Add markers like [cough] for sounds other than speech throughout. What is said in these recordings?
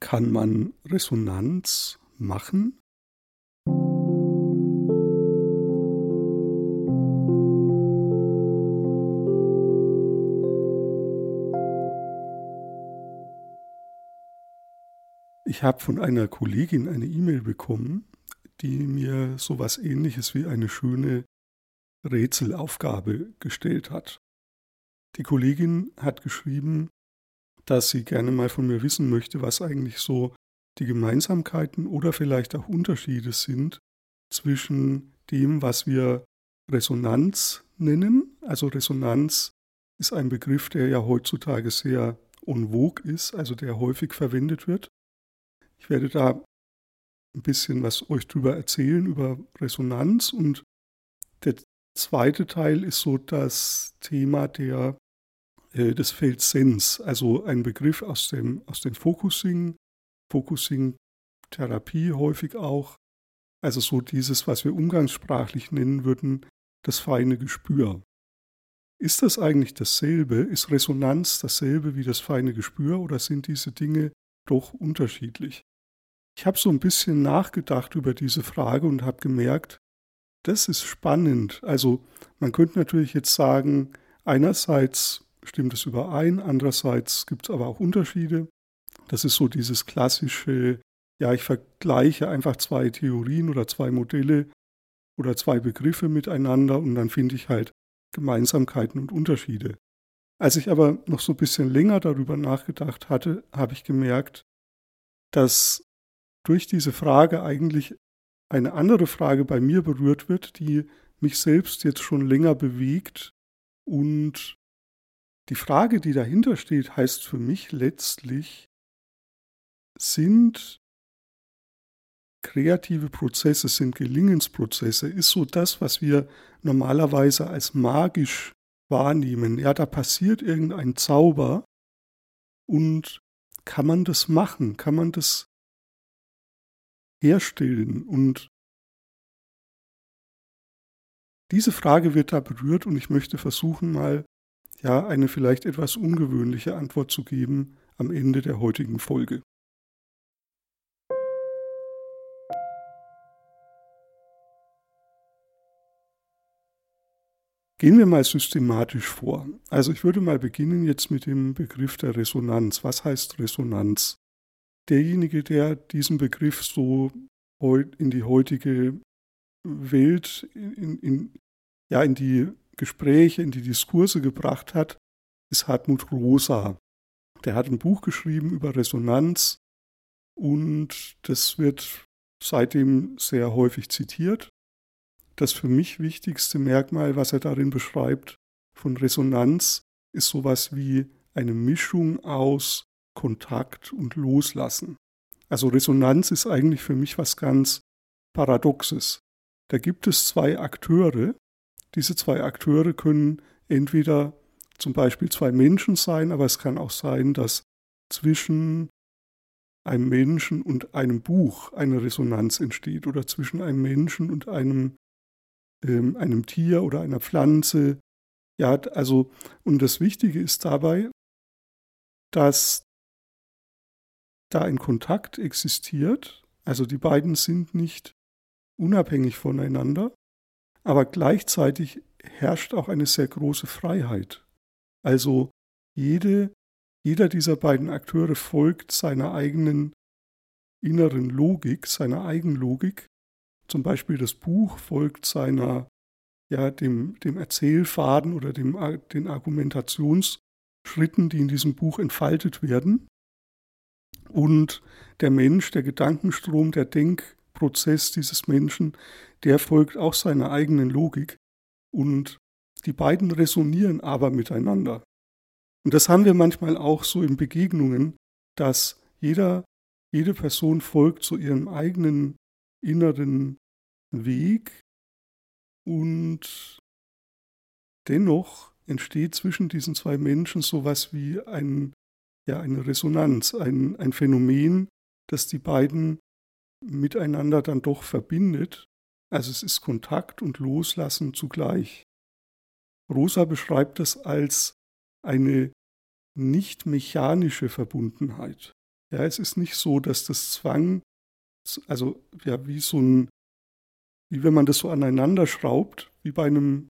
Kann man Resonanz machen? Ich habe von einer Kollegin eine E-Mail bekommen, die mir so etwas Ähnliches wie eine schöne Rätselaufgabe gestellt hat. Die Kollegin hat geschrieben, dass sie gerne mal von mir wissen möchte, was eigentlich so die Gemeinsamkeiten oder vielleicht auch Unterschiede sind zwischen dem, was wir Resonanz nennen. Also Resonanz ist ein Begriff, der ja heutzutage sehr en vogue ist, also der häufig verwendet wird. Ich werde da ein bisschen was euch drüber erzählen, über Resonanz. Und der zweite Teil ist so das Thema der, äh, des Felds Sens, also ein Begriff aus, dem, aus den Focusing, Focusing-Therapie häufig auch. Also so dieses, was wir umgangssprachlich nennen würden, das feine Gespür. Ist das eigentlich dasselbe? Ist Resonanz dasselbe wie das feine Gespür oder sind diese Dinge doch unterschiedlich? Ich habe so ein bisschen nachgedacht über diese Frage und habe gemerkt, das ist spannend. Also man könnte natürlich jetzt sagen, einerseits stimmt es überein, andererseits gibt es aber auch Unterschiede. Das ist so dieses klassische, ja, ich vergleiche einfach zwei Theorien oder zwei Modelle oder zwei Begriffe miteinander und dann finde ich halt Gemeinsamkeiten und Unterschiede. Als ich aber noch so ein bisschen länger darüber nachgedacht hatte, habe ich gemerkt, dass durch diese Frage eigentlich eine andere Frage bei mir berührt wird, die mich selbst jetzt schon länger bewegt. Und die Frage, die dahinter steht, heißt für mich letztlich, sind kreative Prozesse, sind Gelingensprozesse, ist so das, was wir normalerweise als magisch wahrnehmen. Ja, da passiert irgendein Zauber und kann man das machen? Kann man das herstellen? Und diese Frage wird da berührt und ich möchte versuchen, mal ja eine vielleicht etwas ungewöhnliche Antwort zu geben am Ende der heutigen Folge. Gehen wir mal systematisch vor. Also ich würde mal beginnen jetzt mit dem Begriff der Resonanz. Was heißt Resonanz? derjenige, der diesen Begriff so in die heutige Welt, in, in, ja, in die Gespräche, in die Diskurse gebracht hat, ist Hartmut Rosa. Der hat ein Buch geschrieben über Resonanz und das wird seitdem sehr häufig zitiert. Das für mich wichtigste Merkmal, was er darin beschreibt, von Resonanz, ist sowas wie eine Mischung aus Kontakt und Loslassen. Also Resonanz ist eigentlich für mich was ganz Paradoxes. Da gibt es zwei Akteure. Diese zwei Akteure können entweder zum Beispiel zwei Menschen sein, aber es kann auch sein, dass zwischen einem Menschen und einem Buch eine Resonanz entsteht oder zwischen einem Menschen und einem, ähm, einem Tier oder einer Pflanze. Ja, also, und das Wichtige ist dabei, dass da ein Kontakt existiert, also die beiden sind nicht unabhängig voneinander, aber gleichzeitig herrscht auch eine sehr große Freiheit. Also jede, jeder dieser beiden Akteure folgt seiner eigenen inneren Logik, seiner Eigenlogik. Zum Beispiel das Buch folgt seiner, ja, dem, dem Erzählfaden oder dem, den Argumentationsschritten, die in diesem Buch entfaltet werden. Und der Mensch, der Gedankenstrom, der Denkprozess dieses Menschen, der folgt auch seiner eigenen Logik. Und die beiden resonieren aber miteinander. Und das haben wir manchmal auch so in Begegnungen, dass jeder, jede Person folgt zu ihrem eigenen inneren Weg und dennoch entsteht zwischen diesen zwei Menschen sowas wie ein ja eine Resonanz, ein, ein Phänomen, das die beiden miteinander dann doch verbindet. Also es ist Kontakt und Loslassen zugleich. Rosa beschreibt das als eine nicht mechanische Verbundenheit. Ja, es ist nicht so, dass das Zwang, also ja, wie so ein, wie wenn man das so aneinander schraubt, wie bei einem,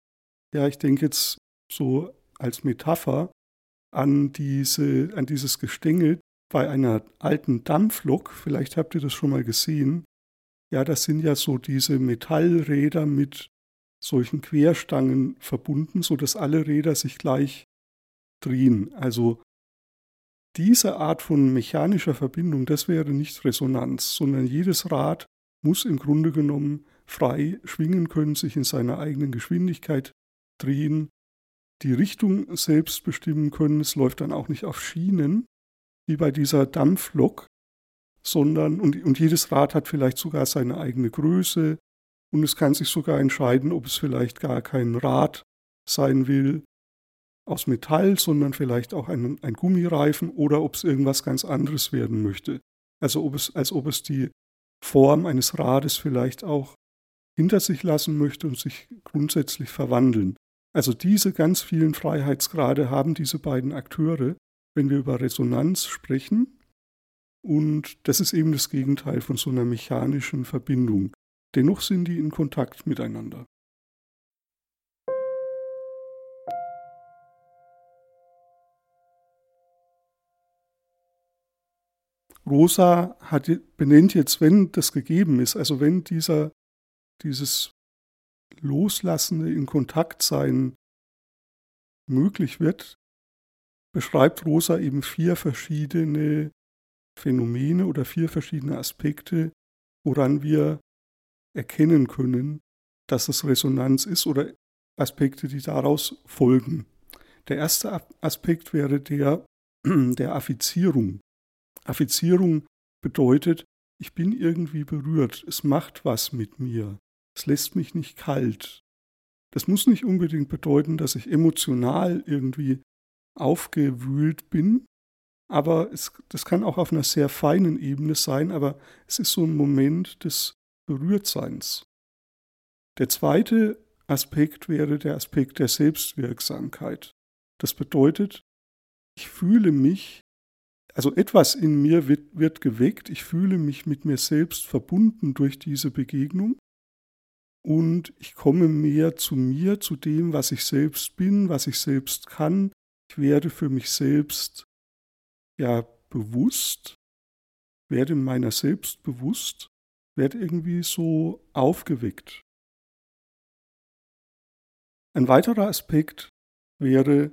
ja, ich denke jetzt so als Metapher an diese, an dieses Gestänge bei einer alten Dampflok, vielleicht habt ihr das schon mal gesehen, ja, das sind ja so diese Metallräder mit solchen Querstangen verbunden, sodass alle Räder sich gleich drehen. Also diese Art von mechanischer Verbindung, das wäre nicht Resonanz, sondern jedes Rad muss im Grunde genommen frei schwingen können, sich in seiner eigenen Geschwindigkeit drehen, die Richtung selbst bestimmen können. Es läuft dann auch nicht auf Schienen, wie bei dieser Dampflok, sondern und, und jedes Rad hat vielleicht sogar seine eigene Größe und es kann sich sogar entscheiden, ob es vielleicht gar kein Rad sein will aus Metall, sondern vielleicht auch ein, ein Gummireifen oder ob es irgendwas ganz anderes werden möchte. Also ob es, als ob es die Form eines Rades vielleicht auch hinter sich lassen möchte und sich grundsätzlich verwandeln. Also diese ganz vielen Freiheitsgrade haben diese beiden Akteure, wenn wir über Resonanz sprechen. Und das ist eben das Gegenteil von so einer mechanischen Verbindung. Dennoch sind die in Kontakt miteinander. Rosa hat, benennt jetzt, wenn das gegeben ist, also wenn dieser, dieses Loslassende in Kontakt sein möglich wird, beschreibt Rosa eben vier verschiedene Phänomene oder vier verschiedene Aspekte, woran wir erkennen können, dass es Resonanz ist oder Aspekte, die daraus folgen. Der erste Aspekt wäre der [clears throat] der Affizierung. Affizierung bedeutet, ich bin irgendwie berührt, es macht was mit mir, es lässt mich nicht kalt. Das muss nicht unbedingt bedeuten, dass ich emotional irgendwie aufgewühlt bin, aber es, das kann auch auf einer sehr feinen Ebene sein, aber es ist so ein Moment des Berührtseins. Der zweite Aspekt wäre der Aspekt der Selbstwirksamkeit. Das bedeutet, ich fühle mich, also etwas in mir wird, wird geweckt, ich fühle mich mit mir selbst verbunden durch diese Begegnung und ich komme mehr zu mir, zu dem, was ich selbst bin, was ich selbst kann. Werde für mich selbst ja bewusst, werde meiner selbst bewusst, werde irgendwie so aufgeweckt. Ein weiterer Aspekt wäre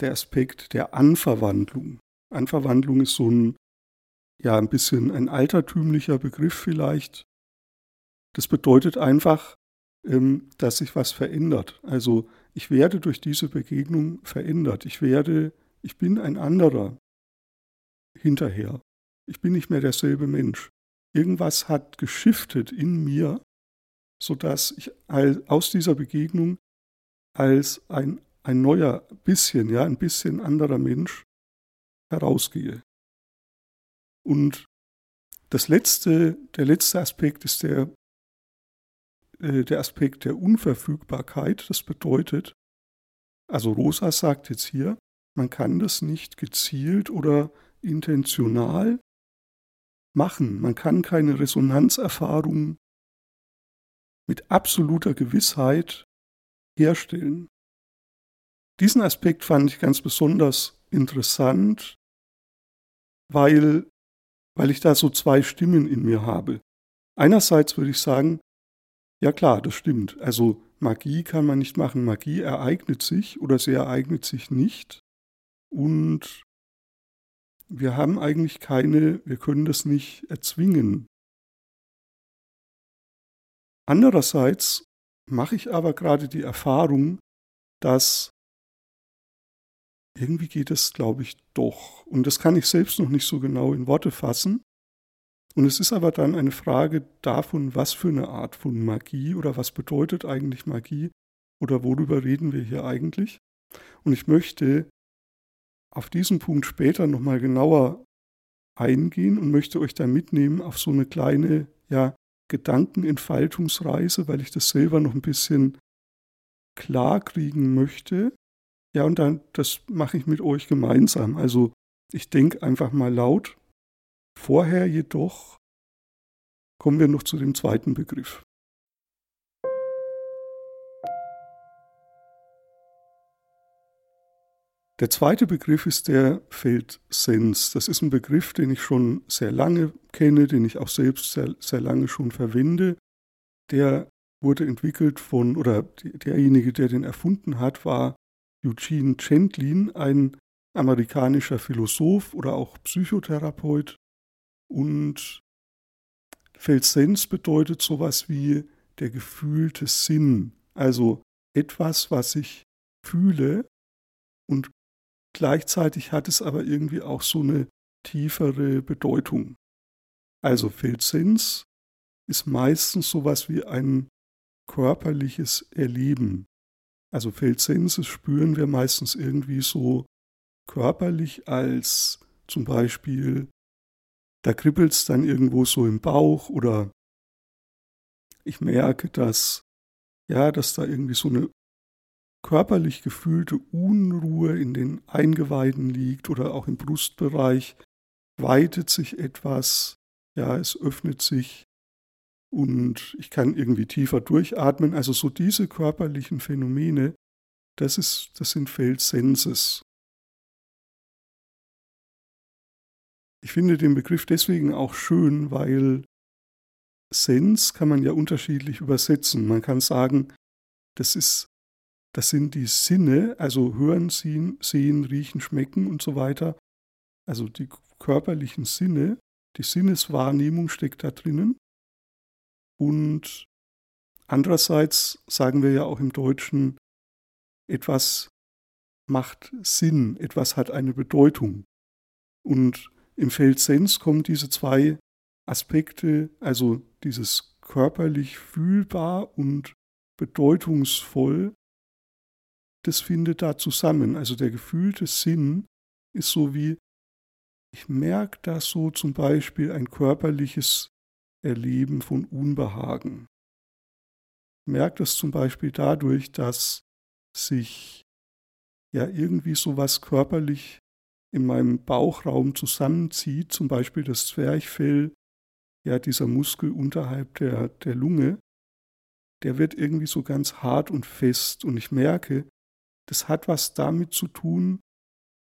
der Aspekt der Anverwandlung. Anverwandlung ist so ein, ja, ein bisschen ein altertümlicher Begriff vielleicht. Das bedeutet einfach, ähm, dass sich was verändert. Also ich werde durch diese Begegnung verändert. Ich werde, ich bin ein anderer hinterher. Ich bin nicht mehr derselbe Mensch. Irgendwas hat geschiftet in mir, sodass ich aus dieser Begegnung als ein, ein neuer, bisschen, ja, ein bisschen anderer Mensch herausgehe. Und das letzte, der letzte Aspekt ist der, äh, der Aspekt der Unverfügbarkeit. Das bedeutet, also Rosa sagt jetzt hier, man kann das nicht gezielt oder intentional machen. Man kann keine Resonanzerfahrung mit absoluter Gewissheit herstellen. Diesen Aspekt fand ich ganz besonders interessant, weil, weil ich da so zwei Stimmen in mir habe. Einerseits würde ich sagen, ja klar, das stimmt. Also Magie kann man nicht machen. Magie ereignet sich oder sie ereignet sich nicht. Und wir haben eigentlich keine, wir können das nicht erzwingen. Andererseits mache ich aber gerade die Erfahrung, dass irgendwie geht es, glaube ich, doch. Und das kann ich selbst noch nicht so genau in Worte fassen. Und es ist aber dann eine Frage davon, was für eine Art von Magie oder was bedeutet eigentlich Magie oder worüber reden wir hier eigentlich. Und ich möchte auf diesen Punkt später nochmal genauer eingehen und möchte euch da mitnehmen auf so eine kleine ja, Gedankenentfaltungsreise, weil ich das selber noch ein bisschen klar kriegen möchte. Ja, und dann, das mache ich mit euch gemeinsam. Also ich denke einfach mal laut Vorher jedoch kommen wir noch zu dem zweiten Begriff. Der zweite Begriff ist der Feldsens. Das ist ein Begriff, den ich schon sehr lange kenne, den ich auch selbst sehr, sehr lange schon verwende. Der wurde entwickelt von, oder derjenige, der den erfunden hat, war Eugene Chandlin, ein amerikanischer Philosoph oder auch Psychotherapeut. Und Feldsens bedeutet sowas wie der gefühlte Sinn, also etwas, was ich fühle und gleichzeitig hat es aber irgendwie auch so eine tiefere Bedeutung. Also Feldsens ist meistens sowas wie ein körperliches Erleben. Also Feldsenses spüren wir meistens irgendwie so körperlich als zum Beispiel, da kribbelt es dann irgendwo so im Bauch oder ich merke, dass, ja, dass da irgendwie so eine körperlich gefühlte Unruhe in den Eingeweiden liegt oder auch im Brustbereich, weitet sich etwas, ja, es öffnet sich und ich kann irgendwie tiefer durchatmen. Also so diese körperlichen Phänomene, das, ist, das sind Feldsenses. Ich finde den Begriff deswegen auch schön, weil Sens kann man ja unterschiedlich übersetzen. Man kann sagen, das ist das sind die Sinne, also hören, sehen, sehen, riechen, schmecken und so weiter. Also die körperlichen Sinne, die Sinneswahrnehmung steckt da drinnen. Und andererseits sagen wir ja auch im Deutschen, etwas macht Sinn, etwas hat eine Bedeutung. Und im Feld Sens kommen diese zwei Aspekte, also dieses körperlich fühlbar und bedeutungsvoll, das findet da zusammen. Also der gefühlte Sinn ist so wie, ich merke da so zum Beispiel ein körperliches Erleben von Unbehagen. Ich merke das zum Beispiel dadurch, dass sich ja irgendwie so was körperlich in meinem Bauchraum zusammenzieht, zum Beispiel das Zwerchfell, ja dieser Muskel unterhalb der, der Lunge, der wird irgendwie so ganz hart und fest und ich merke, das hat was damit zu tun,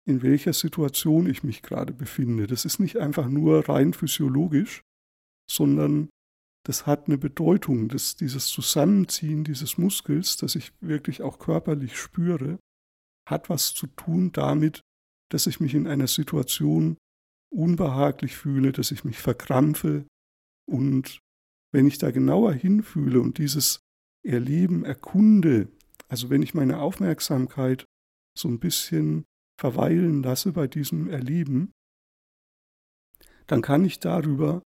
in welcher Situation ich mich gerade befinde. Das ist nicht einfach nur rein physiologisch, sondern das hat eine Bedeutung, dass dieses Zusammenziehen dieses Muskels, das ich wirklich auch körperlich spüre, hat was zu tun damit, dass ich mich in einer Situation unbehaglich fühle, dass ich mich verkrampfe und wenn ich da genauer hinfühle und dieses Erleben erkunde, also wenn ich meine Aufmerksamkeit so ein bisschen verweilen lasse bei diesem Erleben, dann kann ich darüber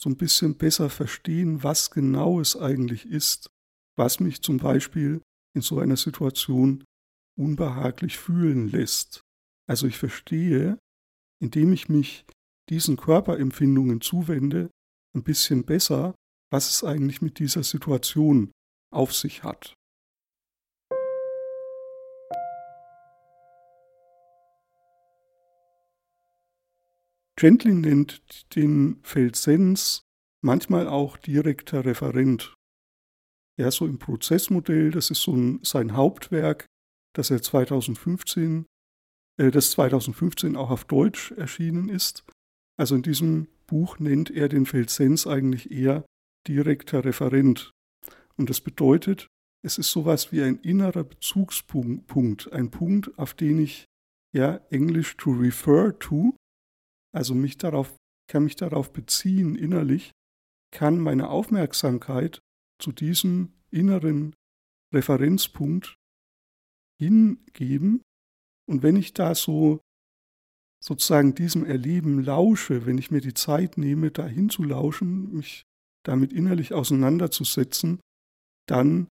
so ein bisschen besser verstehen, was genau es eigentlich ist, was mich zum Beispiel in so einer Situation unbehaglich fühlen lässt. Also ich verstehe, indem ich mich diesen Körperempfindungen zuwende, ein bisschen besser, was es eigentlich mit dieser Situation auf sich hat. Gentlin nennt den Feldsens manchmal auch direkter Referent. Er so im Prozessmodell, das ist so ein, sein Hauptwerk, das er 2015, äh, das 2015 auch auf Deutsch erschienen ist. Also in diesem Buch nennt er den Feldsens eigentlich eher direkter Referent. Und das bedeutet, es ist sowas wie ein innerer Bezugspunkt, ein Punkt, auf den ich ja Englisch to refer to, also mich darauf, kann mich darauf beziehen innerlich, kann meine Aufmerksamkeit zu diesem inneren Referenzpunkt hingeben. Und wenn ich da so sozusagen diesem Erleben lausche, wenn ich mir die Zeit nehme, da hinzulauschen, mich damit innerlich auseinanderzusetzen, dann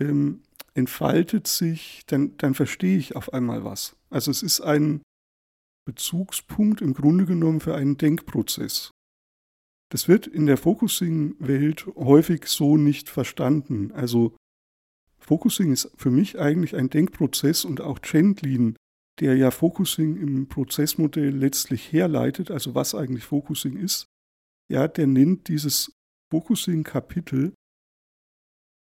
ähm, entfaltet sich, dann, dann verstehe ich auf einmal was. Also es ist ein, Bezugspunkt im Grunde genommen für einen Denkprozess. Das wird in der Focusing-Welt häufig so nicht verstanden. Also Focusing ist für mich eigentlich ein Denkprozess und auch Chandlin der ja Focusing im Prozessmodell letztlich herleitet, also was eigentlich Focusing ist, ja, der nennt dieses Focusing-Kapitel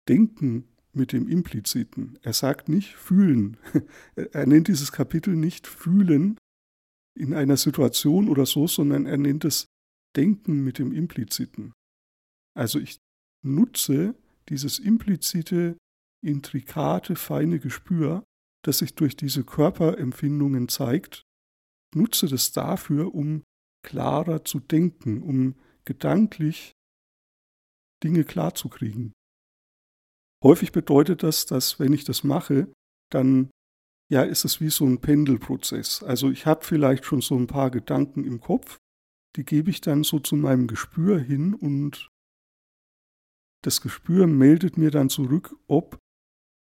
Denken mit dem Impliziten. Er sagt nicht fühlen. [laughs] Er nennt dieses Kapitel nicht fühlen in einer Situation oder so, sondern er nennt es Denken mit dem Impliziten. Also ich nutze dieses implizite, intrikate, feine Gespür, das sich durch diese Körperempfindungen zeigt, nutze das dafür, um klarer zu denken, um gedanklich Dinge klarzukriegen. Häufig bedeutet das, dass wenn ich das mache, dann ja, ist es wie so ein Pendelprozess. Also ich habe vielleicht schon so ein paar Gedanken im Kopf, die gebe ich dann so zu meinem Gespür hin und das Gespür meldet mir dann zurück, ob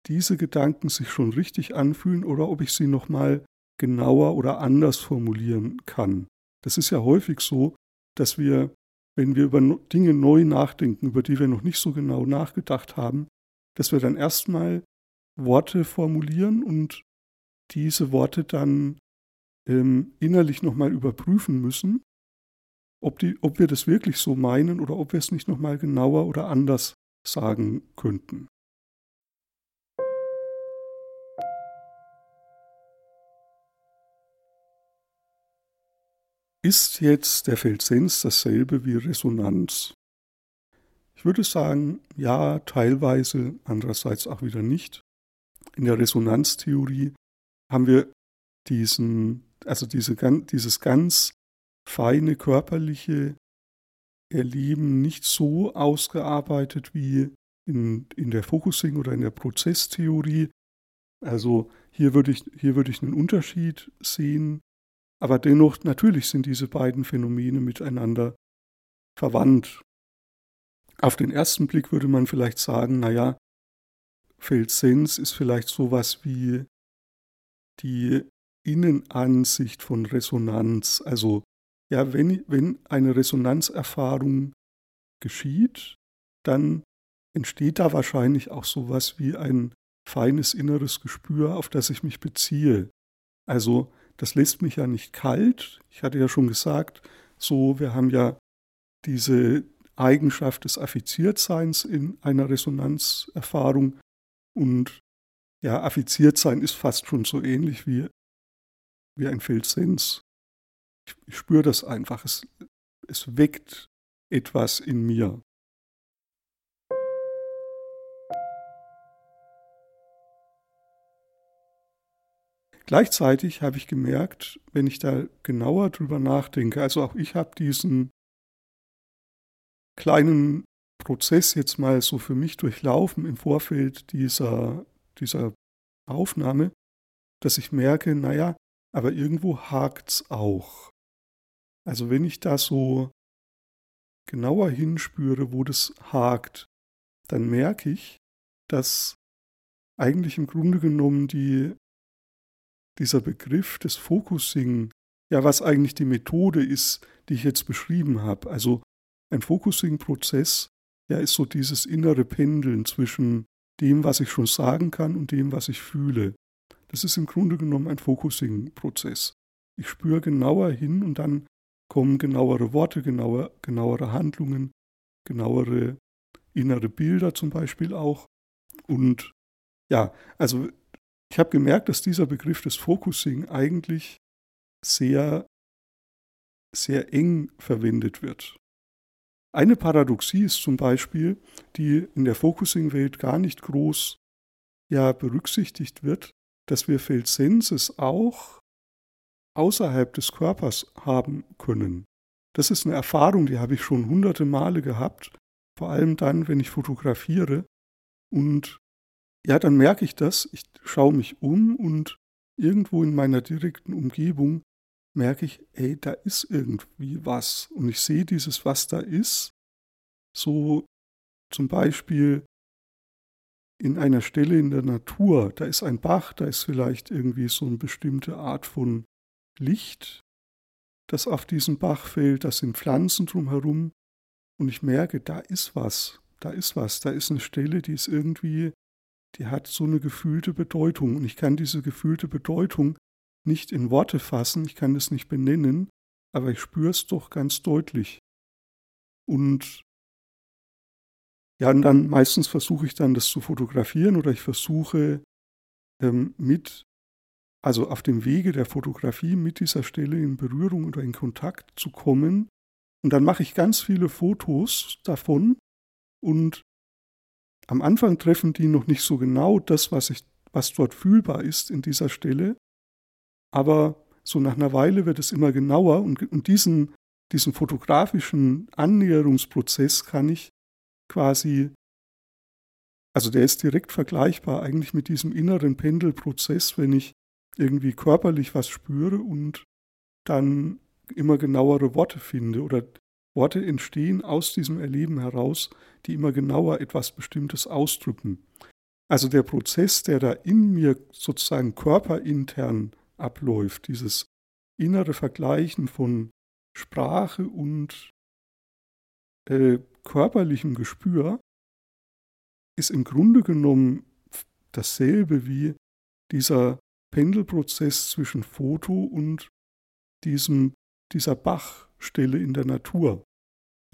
diese Gedanken sich schon richtig anfühlen oder ob ich sie nochmal genauer oder anders formulieren kann. Das ist ja häufig so, dass wir, wenn wir über Dinge neu nachdenken, über die wir noch nicht so genau nachgedacht haben, dass wir dann erstmal Worte formulieren und diese Worte dann ähm, innerlich nochmal überprüfen müssen, ob, die, ob wir das wirklich so meinen oder ob wir es nicht nochmal genauer oder anders sagen könnten. Ist jetzt der Feldsens dasselbe wie Resonanz? Ich würde sagen, ja, teilweise, andererseits auch wieder nicht. In der Resonanztheorie haben wir diesen, also diese, dieses ganz feine körperliche Erleben nicht so ausgearbeitet wie in, in der Focusing oder in der Prozesstheorie. Also hier würde ich, hier würde ich einen Unterschied sehen. Aber dennoch, natürlich sind diese beiden Phänomene miteinander verwandt. Auf den ersten Blick würde man vielleicht sagen, naja, Feldsens ist vielleicht sowas wie die Innenansicht von Resonanz. Also ja, wenn, wenn eine Resonanzerfahrung geschieht, dann entsteht da wahrscheinlich auch sowas wie ein feines inneres Gespür, auf das ich mich beziehe. Also das lässt mich ja nicht kalt. Ich hatte ja schon gesagt, so, wir haben ja diese Eigenschaft des Affiziertseins in einer Resonanzerfahrung und ja, Affiziertsein ist fast schon so ähnlich wie, wie ein Feldsens. Ich, ich spüre das einfach, es, es weckt etwas in mir. Gleichzeitig habe ich gemerkt, wenn ich da genauer drüber nachdenke, also auch ich habe diesen kleinen Prozess jetzt mal so für mich durchlaufen im Vorfeld dieser, dieser Aufnahme, dass ich merke, naja, aber irgendwo hakt's auch. Also wenn ich da so genauer hinspüre, wo das hakt, dann merke ich, dass eigentlich im Grunde genommen die, dieser Begriff des Focusing, ja, was eigentlich die Methode ist, die ich jetzt beschrieben habe. Also ein Focusing-Prozess ja, ist so dieses innere Pendeln zwischen dem, was ich schon sagen kann und dem, was ich fühle. Das ist im Grunde genommen ein Focusing-Prozess. Ich spüre genauer hin und dann kommen genauere Worte, genauer, genauere Handlungen, genauere innere Bilder zum Beispiel auch. Und ja, also ich habe gemerkt, dass dieser Begriff des Focusing eigentlich sehr, sehr eng verwendet wird. Eine Paradoxie ist zum Beispiel, die in der Focusing-Welt gar nicht groß ja, berücksichtigt wird, dass wir Feldsenses auch außerhalb des Körpers haben können. Das ist eine Erfahrung, die habe ich schon hunderte Male gehabt, vor allem dann, wenn ich fotografiere. Und ja, dann merke ich das, ich schaue mich um und irgendwo in meiner direkten Umgebung merke ich, ey, da ist irgendwie was. Und ich sehe dieses, was da ist, so zum Beispiel in einer Stelle in der Natur, da ist ein Bach, da ist vielleicht irgendwie so eine bestimmte Art von Licht, das auf diesen Bach fällt, da sind Pflanzen drumherum. Und ich merke, da ist was, da ist was, da ist eine Stelle, die ist irgendwie, die hat so eine gefühlte Bedeutung und ich kann diese gefühlte Bedeutung nicht in Worte fassen, ich kann es nicht benennen, aber ich spüre es doch ganz deutlich. Und ja, und dann meistens versuche ich dann das zu fotografieren oder ich versuche ähm, mit, also auf dem Wege der Fotografie mit dieser Stelle in Berührung oder in Kontakt zu kommen. Und dann mache ich ganz viele Fotos davon und am Anfang treffen die noch nicht so genau das, was, ich, was dort fühlbar ist in dieser Stelle. Aber so nach einer Weile wird es immer genauer und, und diesen, diesen fotografischen Annäherungsprozess kann ich quasi, also der ist direkt vergleichbar eigentlich mit diesem inneren Pendelprozess, wenn ich irgendwie körperlich was spüre und dann immer genauere Worte finde oder Worte entstehen aus diesem Erleben heraus, die immer genauer etwas Bestimmtes ausdrücken. Also der Prozess, der da in mir sozusagen körperintern abläuft, dieses innere Vergleichen von Sprache und äh, körperlichem Gespür, ist im Grunde genommen dasselbe wie dieser Pendelprozess zwischen Foto und diesem, dieser Bachstelle in der Natur.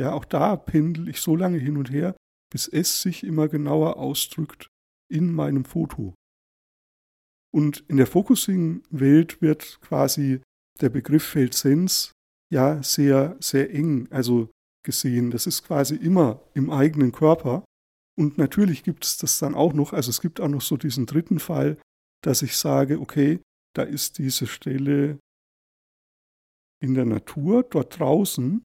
Ja, auch da pendel ich so lange hin und her, bis es sich immer genauer ausdrückt in meinem Foto. Und in der Focusing-Welt wird quasi der Begriff Feldsens ja sehr, sehr eng also gesehen. Das ist quasi immer im eigenen Körper. Und natürlich gibt es das dann auch noch, also es gibt auch noch so diesen dritten Fall, dass ich sage, okay, da ist diese Stelle in der Natur, dort draußen,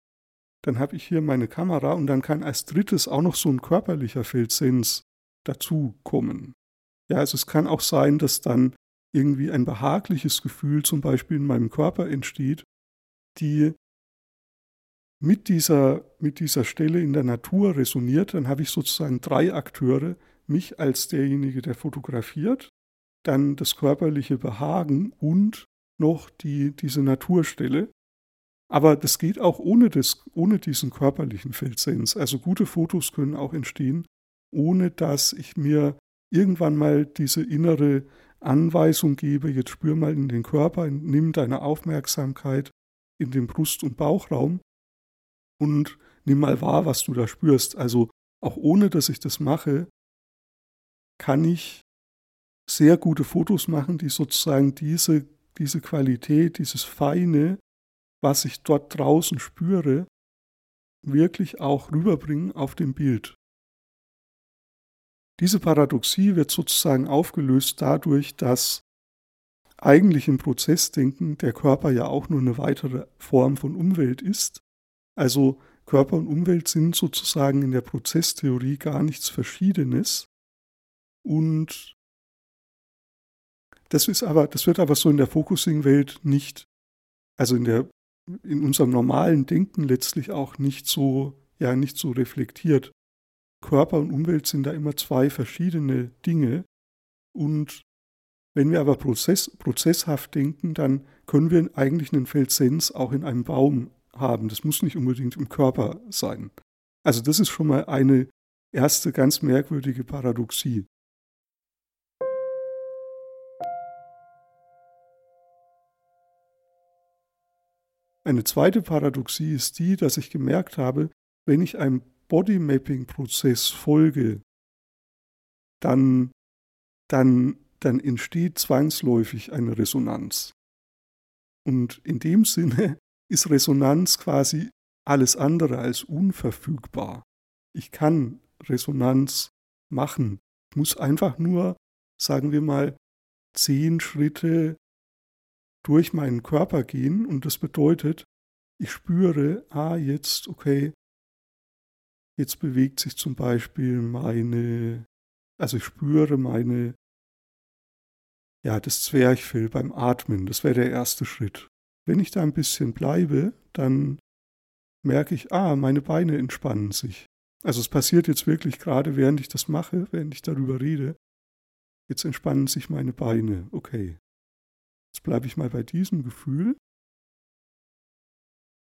dann habe ich hier meine Kamera und dann kann als drittes auch noch so ein körperlicher Feldsens dazu kommen. Ja, also es kann auch sein, dass dann irgendwie ein behagliches Gefühl zum Beispiel in meinem Körper entsteht, die mit dieser, mit dieser Stelle in der Natur resoniert, dann habe ich sozusagen drei Akteure, mich als derjenige, der fotografiert, dann das körperliche Behagen und noch die, diese Naturstelle. Aber das geht auch ohne, das, ohne diesen körperlichen Feldsens. Also gute Fotos können auch entstehen, ohne dass ich mir irgendwann mal diese innere Anweisung gebe, jetzt spür mal in den Körper, nimm deine Aufmerksamkeit in den Brust- und Bauchraum und nimm mal wahr, was du da spürst. Also auch ohne dass ich das mache, kann ich sehr gute Fotos machen, die sozusagen diese, diese Qualität, dieses Feine was ich dort draußen spüre, wirklich auch rüberbringen auf dem Bild. Diese Paradoxie wird sozusagen aufgelöst dadurch, dass eigentlich im Prozessdenken der Körper ja auch nur eine weitere Form von Umwelt ist. Also Körper und Umwelt sind sozusagen in der Prozesstheorie gar nichts Verschiedenes. Und das ist aber, das wird aber so in der Focusing-Welt nicht, also in der in unserem normalen Denken letztlich auch nicht so, ja, nicht so reflektiert. Körper und Umwelt sind da immer zwei verschiedene Dinge. Und wenn wir aber Prozess, prozesshaft denken, dann können wir eigentlich einen Feldsens auch in einem Baum haben. Das muss nicht unbedingt im Körper sein. Also das ist schon mal eine erste ganz merkwürdige Paradoxie. Eine zweite Paradoxie ist die, dass ich gemerkt habe, wenn ich einem Bodymapping-Prozess folge, dann, dann, dann entsteht zwangsläufig eine Resonanz. Und in dem Sinne [laughs] ist Resonanz quasi alles andere als unverfügbar. Ich kann Resonanz machen. Muss einfach nur, sagen wir mal, zehn Schritte durch meinen Körper gehen und das bedeutet, ich spüre, ah, jetzt, okay, jetzt bewegt sich zum Beispiel meine, also ich spüre meine, ja, das Zwerchfell beim Atmen, das wäre der erste Schritt. Wenn ich da ein bisschen bleibe, dann merke ich, ah, meine Beine entspannen sich. Also es passiert jetzt wirklich gerade, während ich das mache, während ich darüber rede. Jetzt entspannen sich meine Beine. Okay. Jetzt bleibe ich mal bei diesem Gefühl.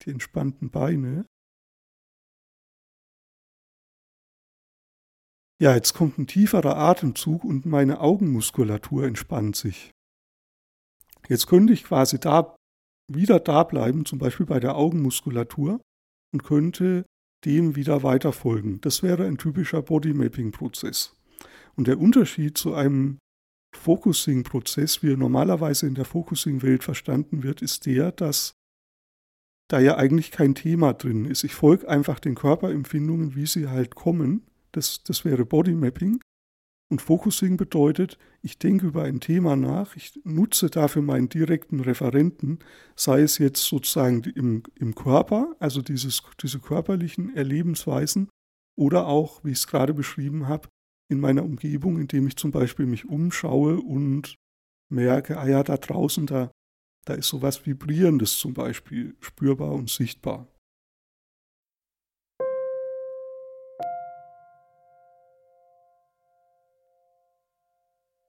Die entspannten Beine. Ja, jetzt kommt ein tieferer Atemzug und meine Augenmuskulatur entspannt sich. Jetzt könnte ich quasi da wieder da bleiben, zum Beispiel bei der Augenmuskulatur, und könnte dem wieder weiterfolgen. Das wäre ein typischer Bodymapping-Prozess. Und der Unterschied zu einem Focusing-Prozess, wie er normalerweise in der Focusing-Welt verstanden wird, ist der, dass da ja eigentlich kein Thema drin ist. Ich folge einfach den Körperempfindungen, wie sie halt kommen. Das, das wäre Bodymapping. Und Focusing bedeutet, ich denke über ein Thema nach, ich nutze dafür meinen direkten Referenten, sei es jetzt sozusagen im, im Körper, also dieses, diese körperlichen Erlebensweisen, oder auch, wie ich es gerade beschrieben habe, in meiner Umgebung, indem ich zum Beispiel mich umschaue und merke, ah ja, da draußen, da, da ist sowas Vibrierendes zum Beispiel spürbar und sichtbar.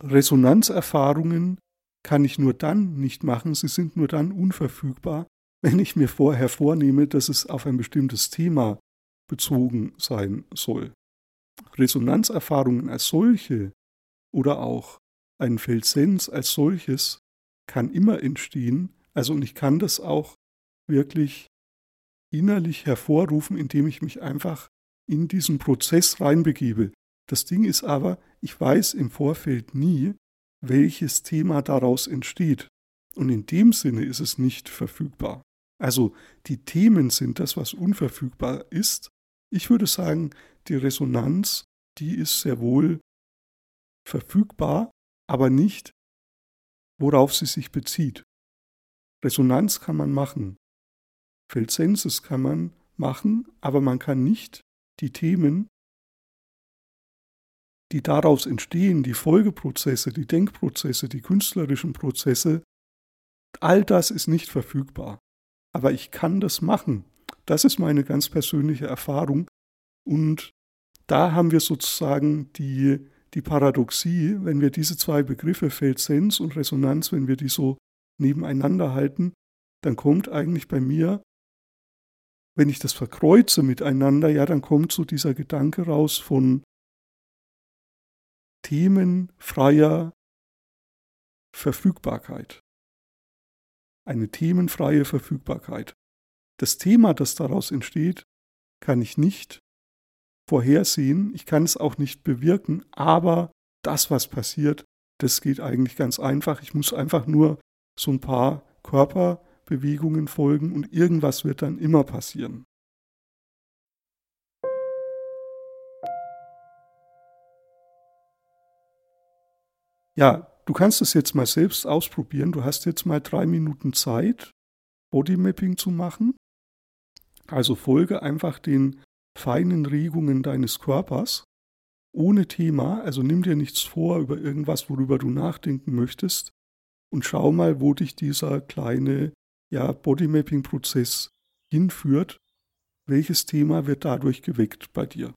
Resonanzerfahrungen kann ich nur dann nicht machen, sie sind nur dann unverfügbar, wenn ich mir vorher vornehme, dass es auf ein bestimmtes Thema bezogen sein soll. Resonanzerfahrungen als solche oder auch ein Feldsens als solches kann immer entstehen, also und ich kann das auch wirklich innerlich hervorrufen, indem ich mich einfach in diesen Prozess reinbegebe. Das Ding ist aber, ich weiß im Vorfeld nie, welches Thema daraus entsteht. Und in dem Sinne ist es nicht verfügbar. Also die Themen sind das, was unverfügbar ist. Ich würde sagen, die Resonanz, die ist sehr wohl verfügbar, aber nicht, worauf sie sich bezieht. Resonanz kann man machen. Feldsenses kann man machen, aber man kann nicht die Themen die daraus entstehen, die Folgeprozesse, die Denkprozesse, die künstlerischen Prozesse, all das ist nicht verfügbar. Aber ich kann das machen. Das ist meine ganz persönliche Erfahrung. Und da haben wir sozusagen die, die Paradoxie, wenn wir diese zwei Begriffe Feldsens und Resonanz, wenn wir die so nebeneinander halten, dann kommt eigentlich bei mir, wenn ich das verkreuze miteinander, ja, dann kommt so dieser Gedanke raus von themenfreier Verfügbarkeit. Eine themenfreie Verfügbarkeit. Das Thema, das daraus entsteht, kann ich nicht vorhersehen, ich kann es auch nicht bewirken, aber das, was passiert, das geht eigentlich ganz einfach. Ich muss einfach nur so ein paar Körperbewegungen folgen und irgendwas wird dann immer passieren. Ja, du kannst es jetzt mal selbst ausprobieren. Du hast jetzt mal drei Minuten Zeit, Bodymapping zu machen. Also folge einfach den feinen Regungen deines Körpers ohne Thema. Also nimm dir nichts vor über irgendwas, worüber du nachdenken möchtest und schau mal, wo dich dieser kleine ja, Bodymapping-Prozess hinführt. Welches Thema wird dadurch geweckt bei dir?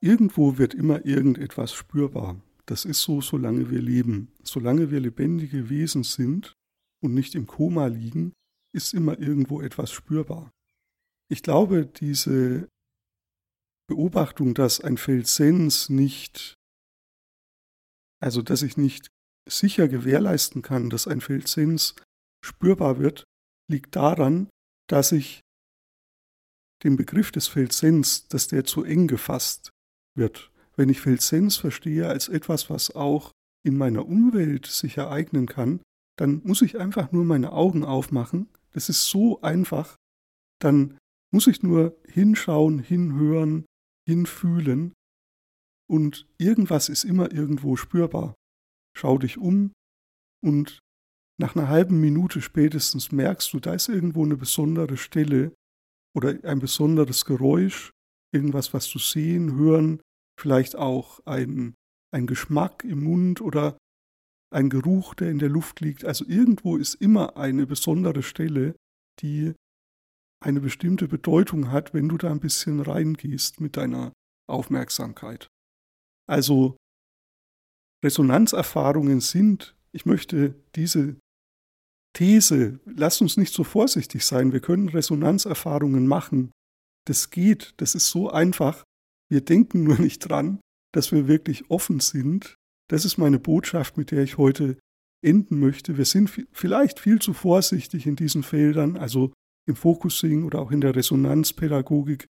Irgendwo wird immer irgendetwas spürbar. Das ist so, solange wir leben. Solange wir lebendige Wesen sind und nicht im Koma liegen, ist immer irgendwo etwas spürbar. Ich glaube, diese Beobachtung, dass ein Feldsens nicht, also dass ich nicht sicher gewährleisten kann, dass ein Feldsens spürbar wird, liegt daran, dass ich den Begriff des Feldsens, dass der zu eng gefasst wird. Wenn ich Feldsens verstehe als etwas, was auch in meiner Umwelt sich ereignen kann, dann muss ich einfach nur meine Augen aufmachen. Das ist so einfach. Dann muss ich nur hinschauen, hinhören, hinfühlen und irgendwas ist immer irgendwo spürbar. Schau dich um und nach einer halben Minute spätestens merkst du, da ist irgendwo eine besondere Stelle oder ein besonderes Geräusch, irgendwas, was du sehen, hören, vielleicht auch ein, ein Geschmack im Mund oder ein Geruch, der in der Luft liegt. Also irgendwo ist immer eine besondere Stelle, die eine bestimmte Bedeutung hat, wenn du da ein bisschen reingehst mit deiner Aufmerksamkeit. Also Resonanzerfahrungen sind, ich möchte diese These, lasst uns nicht so vorsichtig sein, wir können Resonanzerfahrungen machen. Das geht, das ist so einfach. Wir denken nur nicht dran, dass wir wirklich offen sind. Das ist meine Botschaft, mit der ich heute enden möchte. Wir sind vielleicht viel zu vorsichtig in diesen Feldern, also im Focusing oder auch in der Resonanzpädagogik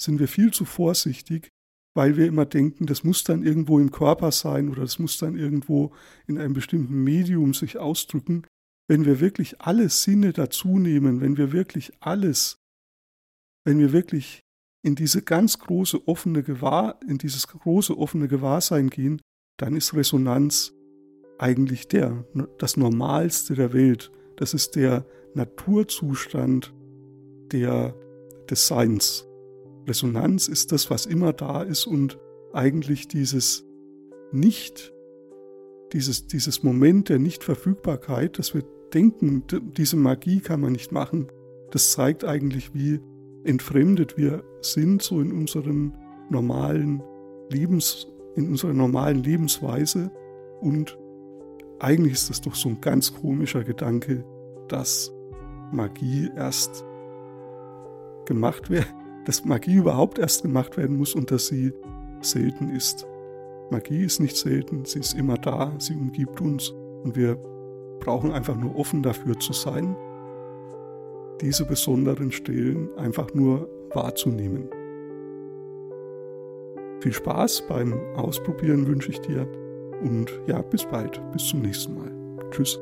sind wir viel zu vorsichtig, weil wir immer denken, das muss dann irgendwo im Körper sein oder das muss dann irgendwo in einem bestimmten Medium sich ausdrücken. Wenn wir wirklich alle Sinne dazu nehmen, wenn wir wirklich alles, wenn wir wirklich in diese ganz große offene Gewahr, in dieses große offene Gewahrsein gehen, dann ist Resonanz eigentlich der, das Normalste der Welt. Das ist der Naturzustand der, des Seins. Resonanz ist das, was immer da ist und eigentlich dieses Nicht, dieses, dieses Moment der Nichtverfügbarkeit, dass wir denken, diese Magie kann man nicht machen, das zeigt eigentlich, wie entfremdet wir sind, so in unserem normalen Lebens, in unserer normalen Lebensweise. Und eigentlich ist das doch so ein ganz komischer Gedanke, dass Magie erst gemacht wird, dass Magie überhaupt erst gemacht werden muss und dass sie selten ist. Magie ist nicht selten, sie ist immer da, sie umgibt uns und wir brauchen einfach nur offen dafür zu sein, diese besonderen Stellen einfach nur wahrzunehmen. Viel Spaß beim Ausprobieren wünsche ich dir und ja, bis bald, bis zum nächsten Mal. Tschüss.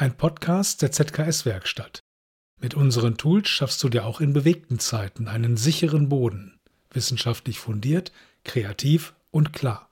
Ein Podcast der ZKS-Werkstatt. Mit unseren Tools schaffst du dir auch in bewegten Zeiten einen sicheren Boden. Wissenschaftlich fundiert, kreativ und klar.